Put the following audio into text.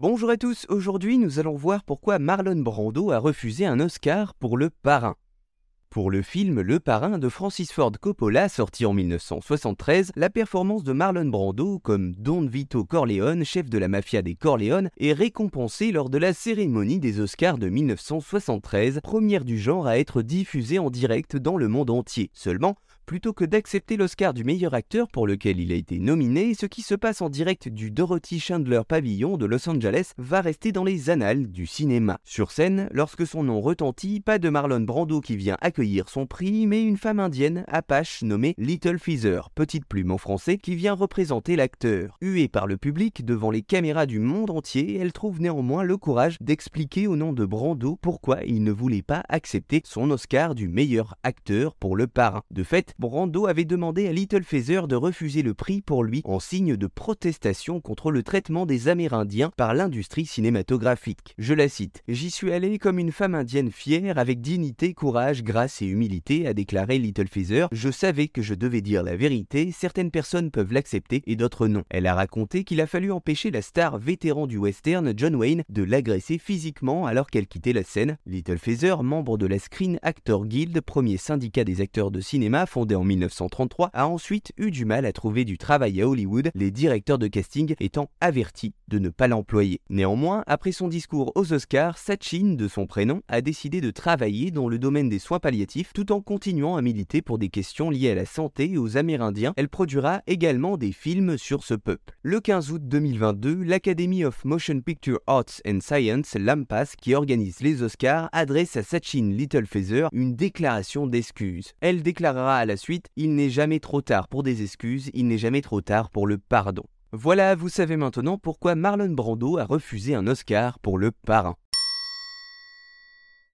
Bonjour à tous, aujourd'hui nous allons voir pourquoi Marlon Brando a refusé un Oscar pour Le Parrain. Pour le film Le Parrain de Francis Ford Coppola, sorti en 1973, la performance de Marlon Brando comme Don Vito Corleone, chef de la mafia des Corleone, est récompensée lors de la cérémonie des Oscars de 1973, première du genre à être diffusée en direct dans le monde entier. Seulement, plutôt que d'accepter l'Oscar du meilleur acteur pour lequel il a été nominé, ce qui se passe en direct du Dorothy Chandler Pavilion de Los Angeles va rester dans les annales du cinéma. Sur scène, lorsque son nom retentit, pas de Marlon Brando qui vient accueillir son prix, mais une femme indienne, Apache, nommée Little Feather, petite plume en français, qui vient représenter l'acteur. Huée par le public devant les caméras du monde entier, elle trouve néanmoins le courage d'expliquer au nom de Brando pourquoi il ne voulait pas accepter son Oscar du meilleur acteur pour le parrain. De fait, Brando avait demandé à Little Feather de refuser le prix pour lui en signe de protestation contre le traitement des Amérindiens par l'industrie cinématographique. Je la cite J'y suis allé comme une femme indienne fière, avec dignité, courage, grâce et humilité, a déclaré Little Feather. Je savais que je devais dire la vérité, certaines personnes peuvent l'accepter et d'autres non. Elle a raconté qu'il a fallu empêcher la star vétéran du western John Wayne de l'agresser physiquement alors qu'elle quittait la scène. Little Feather, membre de la Screen Actor Guild, premier syndicat des acteurs de cinéma fondé en 1933, a ensuite eu du mal à trouver du travail à Hollywood, les directeurs de casting étant avertis de ne pas l'employer. Néanmoins, après son discours aux Oscars, Sachin, de son prénom, a décidé de travailler dans le domaine des soins palliatifs tout en continuant à militer pour des questions liées à la santé et aux Amérindiens. Elle produira également des films sur ce peuple. Le 15 août 2022, l'Academy of Motion Picture Arts and Science, l'AMPAS, qui organise les Oscars, adresse à Sachin Littlefeather une déclaration d'excuses. Elle déclarera à la suite Il n'est jamais trop tard pour des excuses, il n'est jamais trop tard pour le pardon. Voilà, vous savez maintenant pourquoi Marlon Brando a refusé un Oscar pour le parrain.